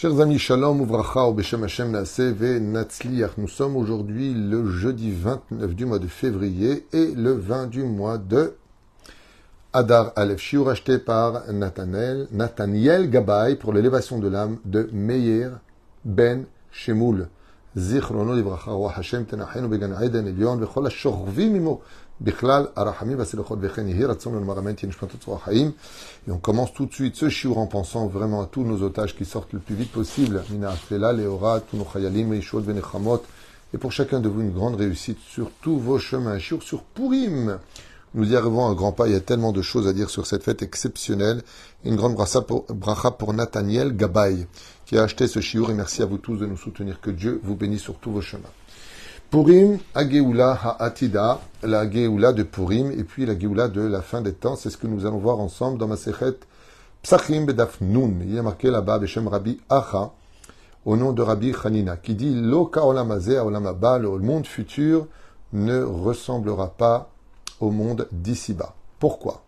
Chers amis, Shalom, Uvracha, Obeshem Hashem Ve Natsliach. Nous sommes aujourd'hui le jeudi 29 du mois de février et le 20 du mois de Adar Aleph. Shiur acheté par Nathaniel, Nathaniel Gabay pour l'élévation de l'âme de Meir Ben Shemoul. Et on commence tout de suite ce shiur en pensant vraiment à tous nos otages qui sortent le plus vite possible. Et pour chacun de vous, une grande réussite sur tous vos chemins. Shiur sur Purim. Nous y arrivons à un grand pas. Il y a tellement de choses à dire sur cette fête exceptionnelle. Une grande bracha pour, bracha pour Nathaniel Gabay, qui a acheté ce shiur. Et merci à vous tous de nous soutenir. Que Dieu vous bénisse sur tous vos chemins. Purim, Ageoula Ha'atida, la Geoula de Purim, et puis la Geoula de la fin des temps. C'est ce que nous allons voir ensemble dans ma Sechet Psachim Bedaf Nun. Il y a marqué là-bas, Beshem Rabbi Acha, au nom de Rabbi Hanina, qui dit Lo Kaolamazé, Olamaba, le monde futur ne ressemblera pas au monde d'ici-bas. Pourquoi?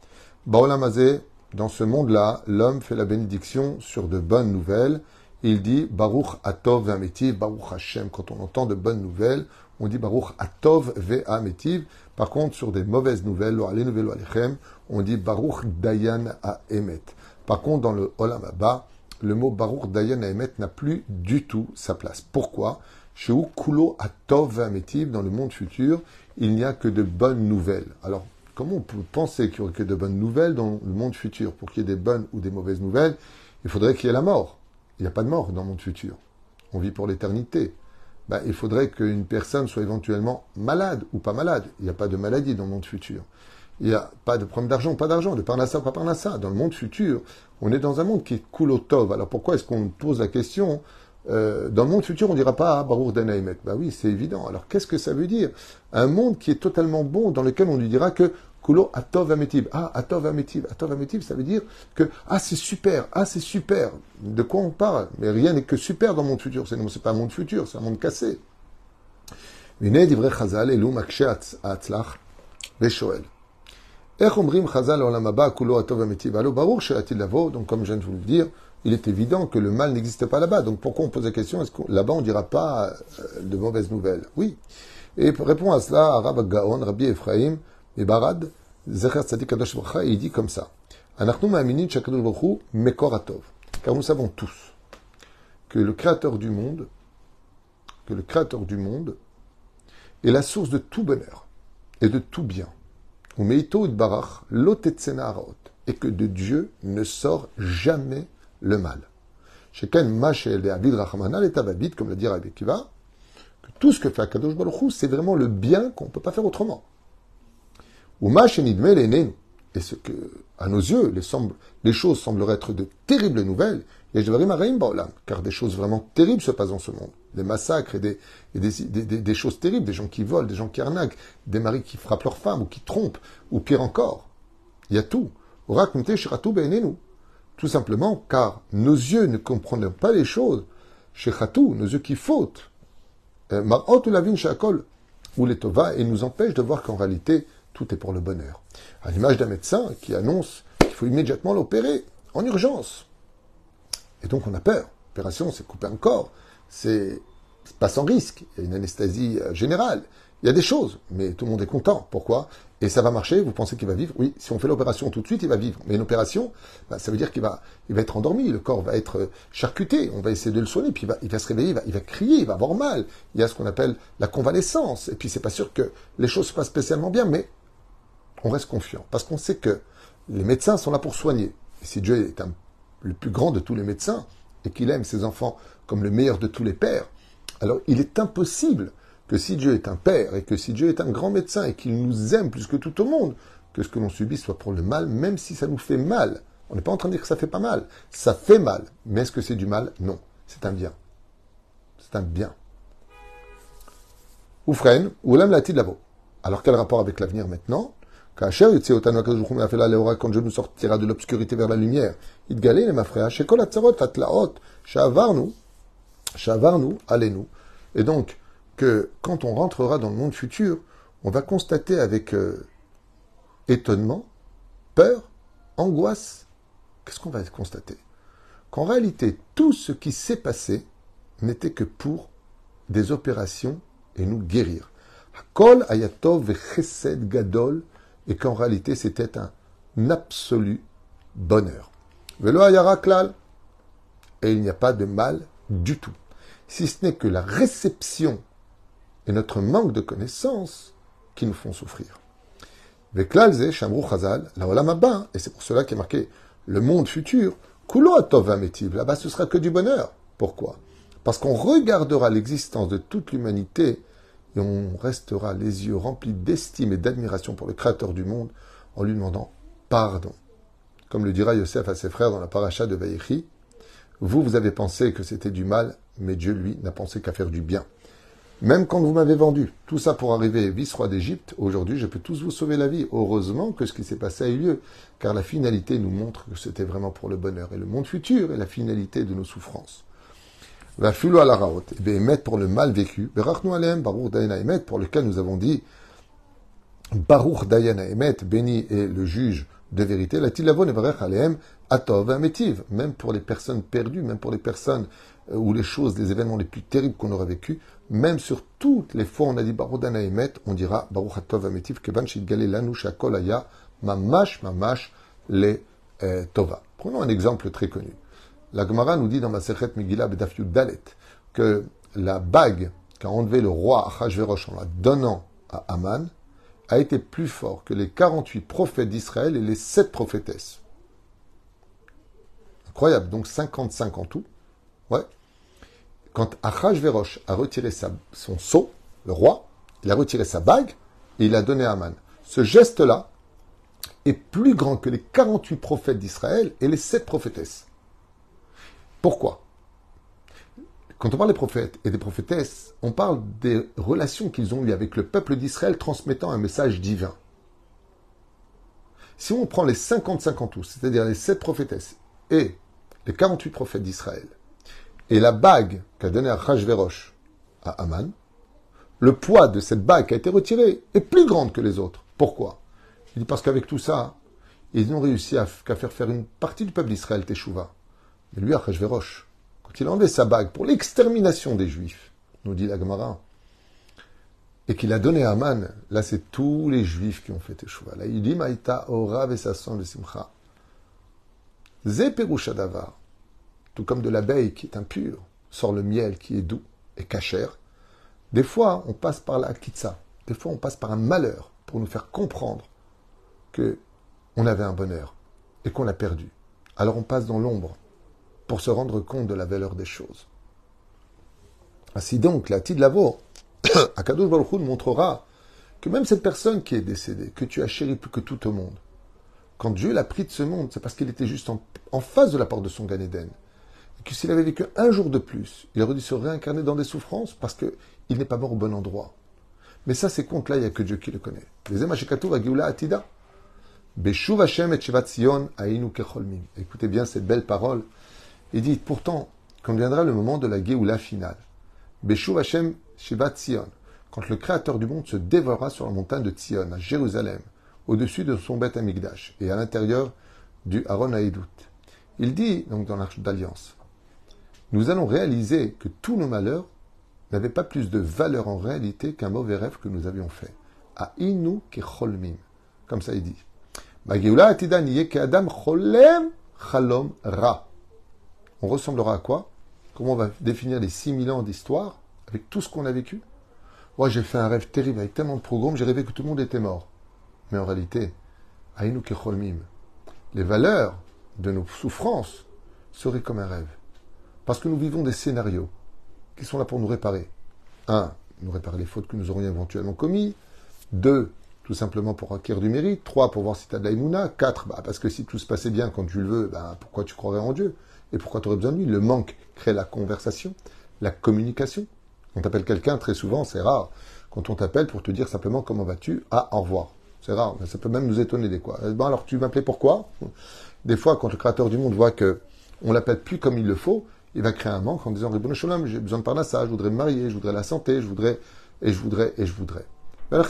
Baolamazé, dans ce monde-là, l'homme fait la bénédiction sur de bonnes nouvelles. Il dit Baruch Atov Ve'ametiv, Baruch Hashem. Quand on entend de bonnes nouvelles, on dit Baruch Atov Ve'ametiv. Par contre, sur des mauvaises nouvelles, on dit Baruch Dayan Emet. Par contre, dans le Olam Abba, le mot Baruch Dayan Emet n'a plus du tout sa place. Pourquoi? Chez Kulo Atov Ve'ametiv, dans le monde futur, il n'y a que de bonnes nouvelles. Alors, comment on peut penser qu'il n'y aurait que de bonnes nouvelles dans le monde futur? Pour qu'il y ait des bonnes ou des mauvaises nouvelles, il faudrait qu'il y ait la mort. Il n'y a pas de mort dans le monde futur. On vit pour l'éternité. Ben, il faudrait qu'une personne soit éventuellement malade ou pas malade. Il n'y a pas de maladie dans le monde futur. Il n'y a pas de problème d'argent, pas d'argent, de parnassa, pas parnassa. Dans le monde futur, on est dans un monde qui est kulotov. Alors pourquoi est-ce qu'on pose la question euh, dans le monde futur, on ne dira pas ah, Baruch Danaimet. Bah oui, c'est évident. Alors qu'est-ce que ça veut dire? Un monde qui est totalement bon, dans lequel on lui dira que Kulo Atov Ametib. Ah, Atov Ametib. Atov Ametib, ça veut dire que Ah, c'est super. Ah, c'est super. De quoi on parle Mais rien n'est que super dans le monde futur. Ce n'est pas un monde futur, c'est un monde cassé. Chazal, Elou Makshe Atzlach, Veshoel. איך אומרים חז"ל לעולם הבא, כולו הטוב והמיטיב? הלא ברור שעתיד לבוא, donc comme je viens de vous le dire, il est évident que le mal n'existe pas là-bas. Donc pourquoi on pose la question Est-ce que là-bas on ne dira pas euh, de mauvaises nouvelles Oui. Et répond à cela Rabbi Gaon, Rabbi Ephraim, et Barad, Zecher Tzadik Kadosh il dit comme ça. Car nous savons tous que le créateur du monde, que le créateur du monde est la source de tout bonheur et de tout bien. Et que de Dieu ne sort jamais le mal. Comme l'a dit Rabbi Kiva, que tout ce que fait Akadosh Baruch c'est vraiment le bien qu'on ne peut pas faire autrement. Et ce que, à nos yeux, les, les choses sembleraient être de terribles nouvelles, car des choses vraiment terribles se passent dans ce monde. Des massacres et, des, choses terribles, des gens qui volent, des gens qui arnaquent, des maris qui frappent leurs femmes ou qui trompent, ou pire encore. Il y a tout. Tout simplement car nos yeux ne comprennent pas les choses. Nos yeux qui fautent. Euh, ou les tova, et nous empêchent de voir qu'en réalité, tout est pour le bonheur. À l'image d'un médecin qui annonce qu'il faut immédiatement l'opérer, en urgence. Et donc on a peur. L'opération, c'est couper un corps, c'est pas sans risque, il y a une anesthésie euh, générale, il y a des choses, mais tout le monde est content. Pourquoi? Et ça va marcher, vous pensez qu'il va vivre? Oui, si on fait l'opération tout de suite, il va vivre. Mais une opération, bah, ça veut dire qu'il va, il va être endormi, le corps va être euh, charcuté, on va essayer de le soigner, puis il va, il va se réveiller, il va, il va crier, il va avoir mal. Il y a ce qu'on appelle la convalescence. Et puis c'est pas sûr que les choses se passent spécialement bien, mais on reste confiant. Parce qu'on sait que les médecins sont là pour soigner. Et si Dieu est le plus grand de tous les médecins, et qu'il aime ses enfants comme le meilleur de tous les pères, alors il est impossible que si Dieu est un père, et que si Dieu est un grand médecin, et qu'il nous aime plus que tout au monde, que ce que l'on subit soit pour le mal, même si ça nous fait mal. On n'est pas en train de dire que ça fait pas mal. Ça fait mal. Mais est-ce que c'est du mal? Non. C'est un bien. C'est un bien. Oufren, ou l'âme la labo. Alors quel rapport avec l'avenir maintenant? Quand Dieu nous sortira de l'obscurité vers la lumière, allez-nous. Et donc, que quand on rentrera dans le monde futur, on va constater avec euh, étonnement, peur, angoisse. Qu'est-ce qu'on va constater? Qu'en réalité, tout ce qui s'est passé n'était que pour des opérations et nous guérir. Kol ayatov gadol, et qu'en réalité c'était un absolu bonheur. Velo klal, et il n'y a pas de mal du tout. Si ce n'est que la réception et notre manque de connaissance qui nous font souffrir. Veklal shamru chazal, la et c'est pour cela qu'il est marqué le monde futur, kulo là-bas ce sera que du bonheur. Pourquoi? Parce qu'on regardera l'existence de toute l'humanité et on restera les yeux remplis d'estime et d'admiration pour le Créateur du monde en lui demandant pardon. Comme le dira Yosef à ses frères dans la paracha de Vaïchi, vous, vous avez pensé que c'était du mal, mais Dieu, lui, n'a pensé qu'à faire du bien. Même quand vous m'avez vendu, tout ça pour arriver vice-roi d'Égypte, aujourd'hui je peux tous vous sauver la vie. Heureusement que ce qui s'est passé a eu lieu, car la finalité nous montre que c'était vraiment pour le bonheur. Et le monde futur est la finalité de nos souffrances. Va à la raot, émettre pour le mal vécu, berachnu alem, baruch dayana emet, pour lequel nous avons dit, baruch dayana emet, béni est le juge de vérité, la tilavon et alem, atov ametiv, même pour les personnes perdues, même pour les personnes euh, ou les choses, les événements les plus terribles qu'on aura vécu, même sur toutes les fois on a dit Baruch Dana Emet, on dira Baruch Hatov Ametiv Kevan Shidgale Lanu Shakol Mamash Mamash Le euh, Tova. Prenons un exemple très connu. La Gemara nous dit dans ma Sechet Megillah Bedaf Dalet que la bague qu'a enlevé le roi Achashverosh en la donnant à Aman a été plus fort que les 48 prophètes d'Israël et les 7 prophétesses. Incroyable, donc 55 en tout. Ouais. Quand Achashverosh a retiré son sceau, le roi, il a retiré sa bague et il a donné à Aman. Ce geste-là est plus grand que les 48 prophètes d'Israël et les 7 prophétesses. Pourquoi? Quand on parle des prophètes et des prophétesses, on parle des relations qu'ils ont eues avec le peuple d'Israël transmettant un message divin. Si on prend les 55 en tout, c'est-à-dire les 7 prophétesses et les 48 prophètes d'Israël, et la bague qu'a donnée Achashverosh à Aman, le poids de cette bague qui a été retirée est plus grande que les autres. Pourquoi? Il dit parce qu'avec tout ça, ils n'ont réussi qu'à faire faire une partie du peuple d'Israël Teshuva. Mais lui, Achashverosh, quand il a enlevé sa bague pour l'extermination des Juifs, nous dit la Gemara, et qu'il a donné à Aman, là c'est tous les Juifs qui ont fait Teshuva. Là il dit Maïta Ora Vesasson le Simcha. Zeperushadavar tout comme de l'abeille qui est impure, sort le miel qui est doux et cachère. Des fois, on passe par la kitsa, des fois, on passe par un malheur pour nous faire comprendre que on avait un bonheur et qu'on l'a perdu. Alors on passe dans l'ombre pour se rendre compte de la valeur des choses. Ainsi donc, la Tidlavo, Akadosh Baruch nous montrera que même cette personne qui est décédée, que tu as chéri plus que tout au monde, quand Dieu l'a pris de ce monde, c'est parce qu'il était juste en, face de la porte de son Gan que s'il avait vécu un jour de plus, il aurait dû se réincarner dans des souffrances parce qu'il n'est pas mort au bon endroit. Mais ça, ces comptes-là, il n'y a que Dieu qui le connaît. Écoutez bien cette belle parole. Il dit, pourtant, quand viendra le moment de la Géoula finale, Hashem quand le Créateur du monde se dévorera sur la montagne de Tzion, à Jérusalem, au-dessus de son bête Amigdash, et à l'intérieur du Aaron Haïdout. Il dit, donc dans l'Arche d'Alliance, nous allons réaliser que tous nos malheurs n'avaient pas plus de valeur en réalité qu'un mauvais rêve que nous avions fait. A inu cholmim. Comme ça il dit. adam cholem chalom ra. On ressemblera à quoi? Comment on va définir les 6000 ans d'histoire avec tout ce qu'on a vécu? Moi, j'ai fait un rêve terrible avec tellement de programmes, j'ai rêvé que tout le monde était mort. Mais en réalité, Aïnou les valeurs de nos souffrances seraient comme un rêve. Parce que nous vivons des scénarios qui sont là pour nous réparer. Un, nous réparer les fautes que nous aurions éventuellement commises. Deux, tout simplement pour acquérir du mérite. Trois, pour voir si tu as de l'aïmouna. Quatre, bah, parce que si tout se passait bien quand tu le veux, bah, pourquoi tu croirais en Dieu? Et pourquoi tu aurais besoin de lui? Le manque crée la conversation, la communication. On t'appelle quelqu'un, très souvent, c'est rare. Quand on t'appelle pour te dire simplement comment vas-tu, ah, au revoir. C'est rare, mais ça peut même nous étonner des quoi. Bon, alors tu m'appelais pourquoi? Des fois, quand le Créateur du monde voit que on l'appelle plus comme il le faut, il va créer un manque en disant Shalom, j'ai besoin de ça, je voudrais me marier, je voudrais la santé, je voudrais, et je voudrais, et je voudrais. Mais la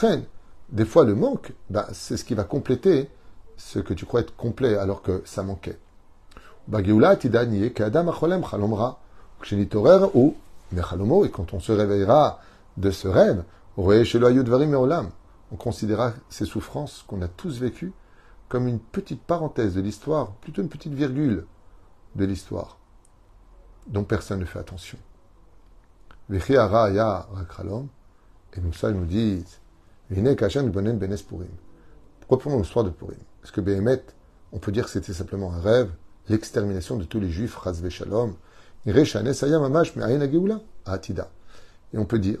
des fois le manque, ben, c'est ce qui va compléter ce que tu crois être complet alors que ça manquait. Et quand on se réveillera de ce rêve, on considérera ces souffrances qu'on a tous vécues comme une petite parenthèse de l'histoire, plutôt une petite virgule de l'histoire, dont personne ne fait attention. Et nous, ça, ils nous disent Reprenons l'histoire de Purim? Est-ce que Behemet, on peut dire que c'était simplement un rêve, l'extermination de tous les juifs, Razve Shalom, et on peut dire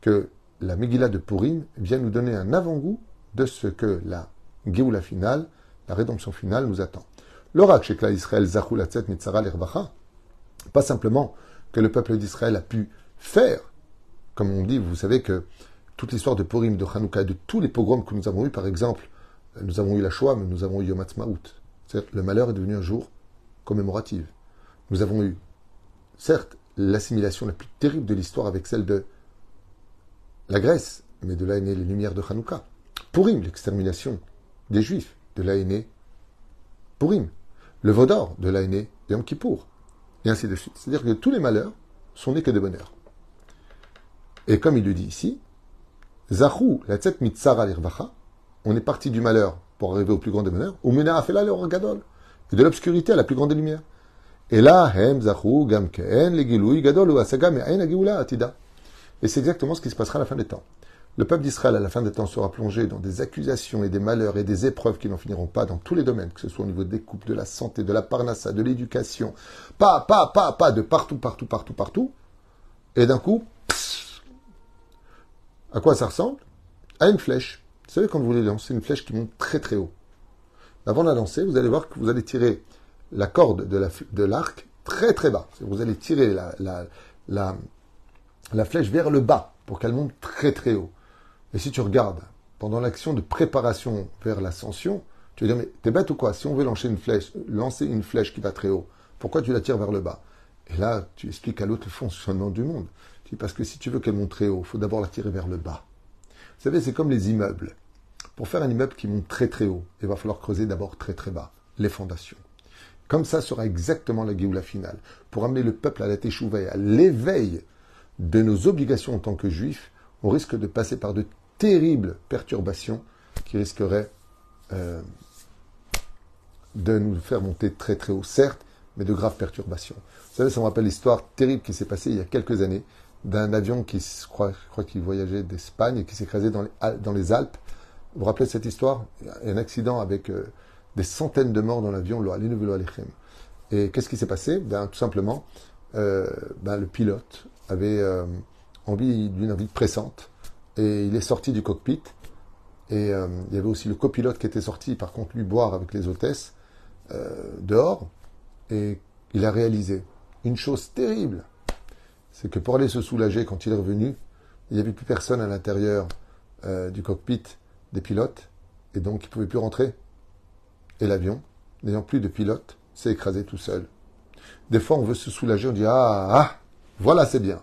que la Megillah de Purim vient nous donner un avant-goût de ce que la Géoula finale, la rédemption finale, nous attend. L'oracle chez Israël, pas simplement que le peuple d'Israël a pu faire, comme on dit, vous savez que toute l'histoire de Purim, de Hanouka, de tous les pogroms que nous avons eus, par exemple, nous avons eu la Shoah, mais nous avons eu Yom Ha'atzmaut. Le malheur est devenu un jour commémoratif. Nous avons eu, certes, l'assimilation la plus terrible de l'histoire avec celle de la Grèce, mais de là est né les lumières de Hanouka. Purim, l'extermination des Juifs, de là est né Purim. Le Vaudor, de là est né Yom Kippour. Et ainsi de suite. C'est-à-dire que tous les malheurs sont nés que de bonheur. Et comme il le dit ici, Zahou, la tête mitzara l'irvacha, on est parti du malheur pour arriver au plus grand des bonheurs, ou mena afela le gadol, et de l'obscurité à la plus grande des lumières. Et là, hem zahou gamken le gadol atida. Et c'est exactement ce qui se passera à la fin des temps. Le peuple d'Israël, à la fin des temps, sera plongé dans des accusations et des malheurs et des épreuves qui n'en finiront pas dans tous les domaines, que ce soit au niveau des couples, de la santé, de la parnassa, de l'éducation, pas, pas, pas, pas, de partout, partout, partout, partout. Et d'un coup, à quoi ça ressemble? À une flèche. Vous savez, quand vous voulez lancer une flèche qui monte très très haut, avant de la lancer, vous allez voir que vous allez tirer la corde de l'arc très très bas. Vous allez tirer la, flèche vers le bas pour qu'elle monte très très haut. Et si tu regardes pendant l'action de préparation vers l'ascension, tu vas dire mais t'es bête ou quoi? Si on veut lancer une flèche, lancer une flèche qui va très haut, pourquoi tu la tires vers le bas? Et là, tu expliques à l'autre le fonctionnement du monde. Tu dis parce que si tu veux qu'elle monte très haut, il faut d'abord la tirer vers le bas. Vous savez, c'est comme les immeubles. Pour faire un immeuble qui monte très très haut, il va falloir creuser d'abord très très bas les fondations. Comme ça sera exactement la Géoula finale. Pour amener le peuple à la Teshuvah à l'éveil de nos obligations en tant que juifs, on risque de passer par de terribles perturbations qui risqueraient euh, de nous faire monter très très haut, certes, mais de graves perturbations. Vous savez, ça me rappelle l'histoire terrible qui s'est passée il y a quelques années d'un avion qui, qu'il voyageait d'Espagne et qui s'est écrasé dans dans les Alpes. Vous vous rappelez cette histoire? Il y a un accident avec euh, des centaines de morts dans l'avion, Et qu'est-ce qui s'est passé? Ben, Tout simplement, euh, ben, le pilote avait euh, envie d'une envie pressante et il est sorti du cockpit. Et il y avait aussi le copilote qui était sorti, par contre, lui boire avec les hôtesses dehors. Et il a réalisé une chose terrible c'est que pour aller se soulager quand il est revenu, il n'y avait plus personne à l'intérieur du cockpit des pilotes et donc il ne pouvait plus rentrer. Et l'avion, n'ayant plus de pilote, s'est écrasé tout seul. Des fois, on veut se soulager, on dit Ah, ah, voilà, c'est bien.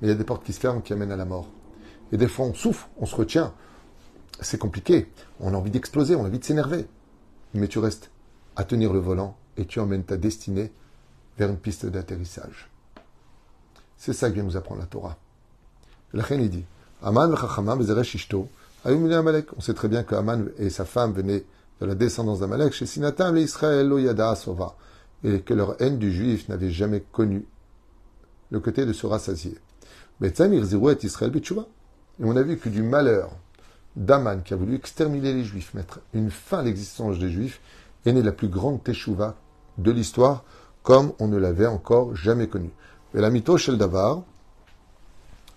Mais il y a des portes qui se ferment qui amènent à la mort. Et des fois, on souffre, on se retient. C'est compliqué. On a envie d'exploser, on a envie de s'énerver. Mais tu restes à tenir le volant et tu emmènes ta destinée vers une piste d'atterrissage. C'est ça que vient nous apprendre la Torah. La reine dit Aman On sait très bien que Aman et sa femme venaient de la descendance d'Amalek chez Sinatam, l'Israël, Yada Sova et que leur haine du juif n'avait jamais connu le côté de se rassasier. Et on a vu que du malheur d'Aman qui a voulu exterminer les juifs, mettre une fin à l'existence des juifs, est née la plus grande teshuva de l'histoire, comme on ne l'avait encore jamais connu. Et la mytho Davar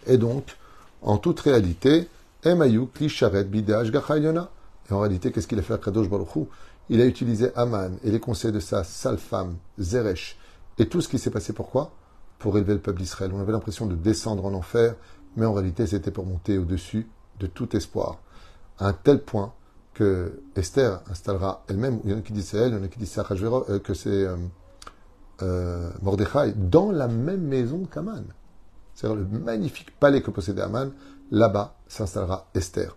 est donc, en toute réalité, Emayou Klisharet Bidaj. Et en réalité, qu'est-ce qu'il a fait à Kadosh Baruch il a utilisé Aman et les conseils de sa sale femme, Zeresh, et tout ce qui s'est passé pourquoi? Pour élever le peuple d'Israël. On avait l'impression de descendre en enfer, mais en réalité c'était pour monter au-dessus de tout espoir. À un tel point que Esther installera elle-même, il y en a qui disent c'est elle, il y en a qui disent euh, que c'est euh, euh, Mordechai, dans la même maison qu'Aman. C'est-à-dire le magnifique palais que possédait Aman, là-bas s'installera Esther.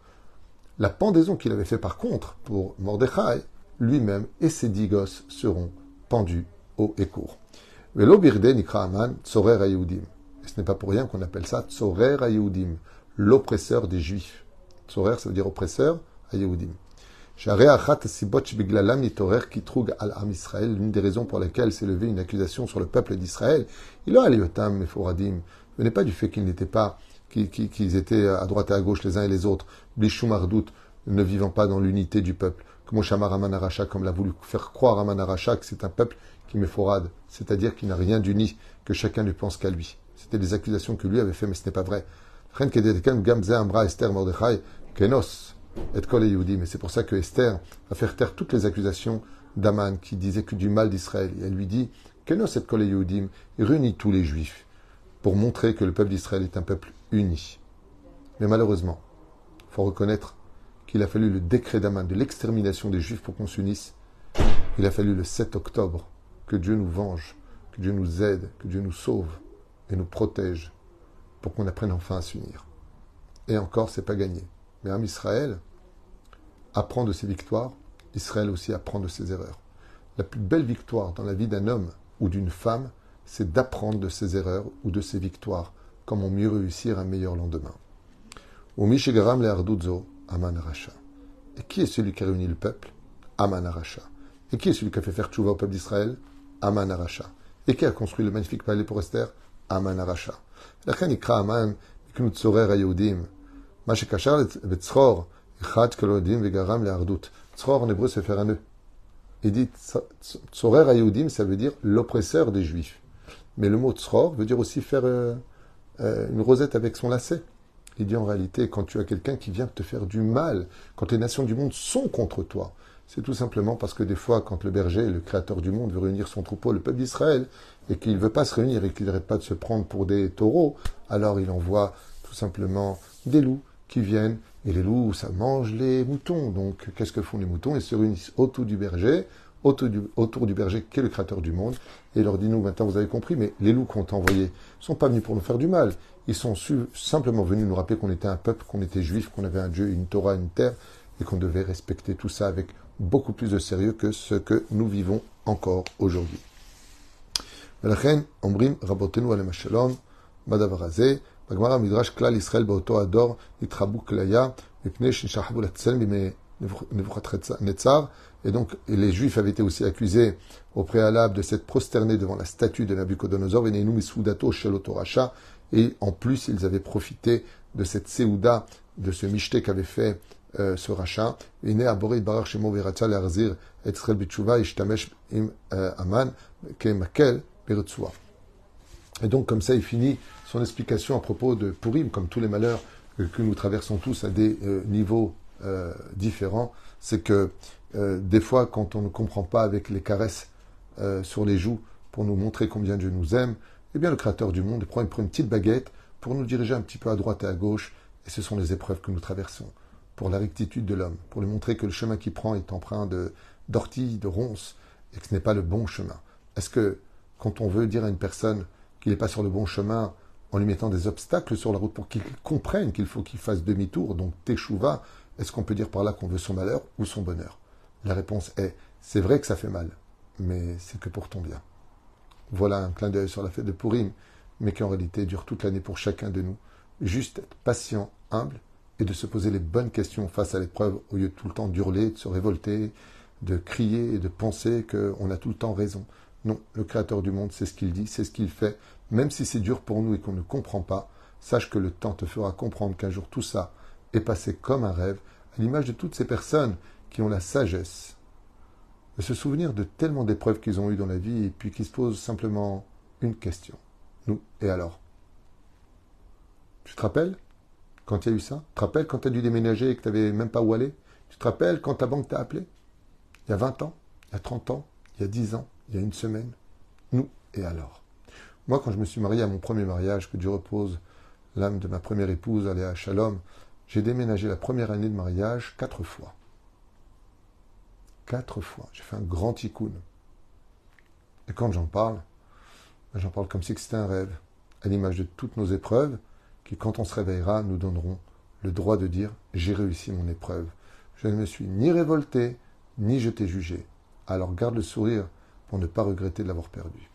La pendaison qu'il avait fait par contre pour Mordechai, lui-même et ses dix gosses seront pendus haut et court. Hayudim. Et ce n'est pas pour rien qu'on appelle ça tzorer hayudim, l'oppresseur des juifs. Tzorer, ça veut dire oppresseur, hayudim. L'une des raisons pour lesquelles s'est levée une accusation sur le peuple d'Israël, il a Ce n'est pas du fait qu'ils n'étaient pas, qu'ils étaient à droite et à gauche les uns et les autres, Blishum Ardout, ne vivant pas dans l'unité du peuple. Comme comme l'a voulu faire croire Amanaracha, que c'est un peuple qui forade, c'est-à-dire qui n'a rien d'uni, que chacun ne pense qu'à lui. C'était des accusations que lui avait fait, mais ce n'est pas vrai. Et Mais c'est pour ça que Esther va faire taire toutes les accusations d'Aman qui disait que du mal d'Israël. Et elle lui dit Kenos et Kol Yehudim, réunit tous les juifs pour montrer que le peuple d'Israël est un peuple uni. Mais malheureusement, il faut reconnaître qu'il a fallu le décret d'Aman de l'extermination des juifs pour qu'on s'unisse. Il a fallu le 7 octobre que Dieu nous venge, que Dieu nous aide, que Dieu nous sauve et nous protège pour qu'on apprenne enfin à s'unir. Et encore, c'est pas gagné. Mais un Israël apprend de ses victoires, Israël aussi apprend de ses erreurs. La plus belle victoire dans la vie d'un homme ou d'une femme, c'est d'apprendre de ses erreurs ou de ses victoires, comment mieux réussir un meilleur lendemain. Et qui est celui qui a réuni le peuple? Aman Et qui est celui qui a fait faire tchouva au peuple d'Israël? Aman Et qui a construit le magnifique palais pour Esther? Aman Aracha. En hébreu, c'est faire un nœud. Il dit Ayoudim, ça veut dire l'oppresseur des Juifs. Mais le mot Tzror veut dire aussi faire euh, euh, une rosette avec son lacet. Il dit en réalité, quand tu as quelqu'un qui vient te faire du mal, quand les nations du monde sont contre toi, c'est tout simplement parce que des fois, quand le berger, le créateur du monde, veut réunir son troupeau, le peuple d'Israël, et qu'il ne veut pas se réunir et qu'il n'arrête pas de se prendre pour des taureaux, alors il envoie tout simplement des loups qui viennent, et les loups, ça mange les moutons. Donc, qu'est-ce que font les moutons? Ils se réunissent autour du berger, autour du, autour du berger qui est le créateur du monde, et leur dit, nous, maintenant, vous avez compris, mais les loups qu'on t'a envoyés ne sont pas venus pour nous faire du mal. Ils sont simplement venus nous rappeler qu'on était un peuple, qu'on était juif, qu'on avait un Dieu, une Torah, une terre, et qu'on devait respecter tout ça avec beaucoup plus de sérieux que ce que nous vivons encore aujourd'hui. בגמרא המדרש כלל ישראל באותו הדור נתחבו כליה מפני שנשחבו לצלם בימי נבוכדנצר. et donc, les Juifs avaient été aussi accusés au préalable de s'être prosternés devant la statue de Nabucodonosor, et en plus, ils avaient profité de cette Seouda, de ce michté qu'avait fait euh, ce rachat. Et donc, comme ça, il finit son explication à propos de Purim, comme tous les malheurs que, nous traversons tous à des euh, niveaux euh, différents, c'est que euh, des fois, quand on ne comprend pas avec les caresses sur les joues pour nous montrer combien Dieu nous aime, eh bien le Créateur du monde prend, une petite baguette pour nous diriger un petit peu à droite et à gauche, et ce sont les épreuves que nous traversons pour la rectitude de l'homme, pour lui montrer que le chemin qu'il prend est empreint de d'orties, de ronces, et que ce n'est pas le bon chemin. Est-ce que quand on veut dire à une personne qu'il n'est pas sur le bon chemin, en lui mettant des obstacles sur la route pour qu'il comprenne qu'il faut qu'il fasse demi-tour, donc teshuva, est-ce qu'on peut dire par là qu'on veut son malheur ou son bonheur? La réponse est c'est vrai que ça fait mal, mais c'est que pour ton bien. Voilà un clin d'œil sur la fête de Purim, mais qui en réalité dure toute l'année pour chacun de nous. Juste être patient, humble, et de se poser les bonnes questions face à l'épreuve, au lieu de tout le temps d'hurler, de se révolter, de crier et de penser qu'on a tout le temps raison. Non, le Créateur du monde, c'est ce qu'il dit, c'est ce qu'il fait, même si c'est dur pour nous et qu'on ne comprend pas, sache que le temps te fera comprendre qu'un jour tout ça est passé comme un rêve, à l'image de toutes ces personnes qui ont la sagesse de se souvenir de tellement d'épreuves qu'ils ont eues dans la vie et puis qui se posent simplement une question. Nous, et alors? Tu te rappelles quand il y a eu ça? Tu te rappelles quand tu as dû déménager et que tu n'avais même pas où aller? Tu te rappelles quand ta banque t'a appelé? Il y a 20 ans? Il y a 30 ans? Il y a 10 ans? Il y a une semaine? Nous, et alors? Moi, quand je me suis marié à mon premier mariage, que Dieu repose l'âme de ma première épouse, à Shalom, j'ai déménagé la première année de mariage quatre fois. Quatre fois. J'ai fait un grand tikkun. Et quand j'en parle, ben, j'en parle comme si c'était un rêve, à l'image de toutes nos épreuves, qui, quand on se réveillera, nous donneront le droit de dire j'ai réussi mon épreuve. Je ne me suis ni révolté, ni je t'ai jugé. Alors garde le sourire pour ne pas regretter de l'avoir perdu.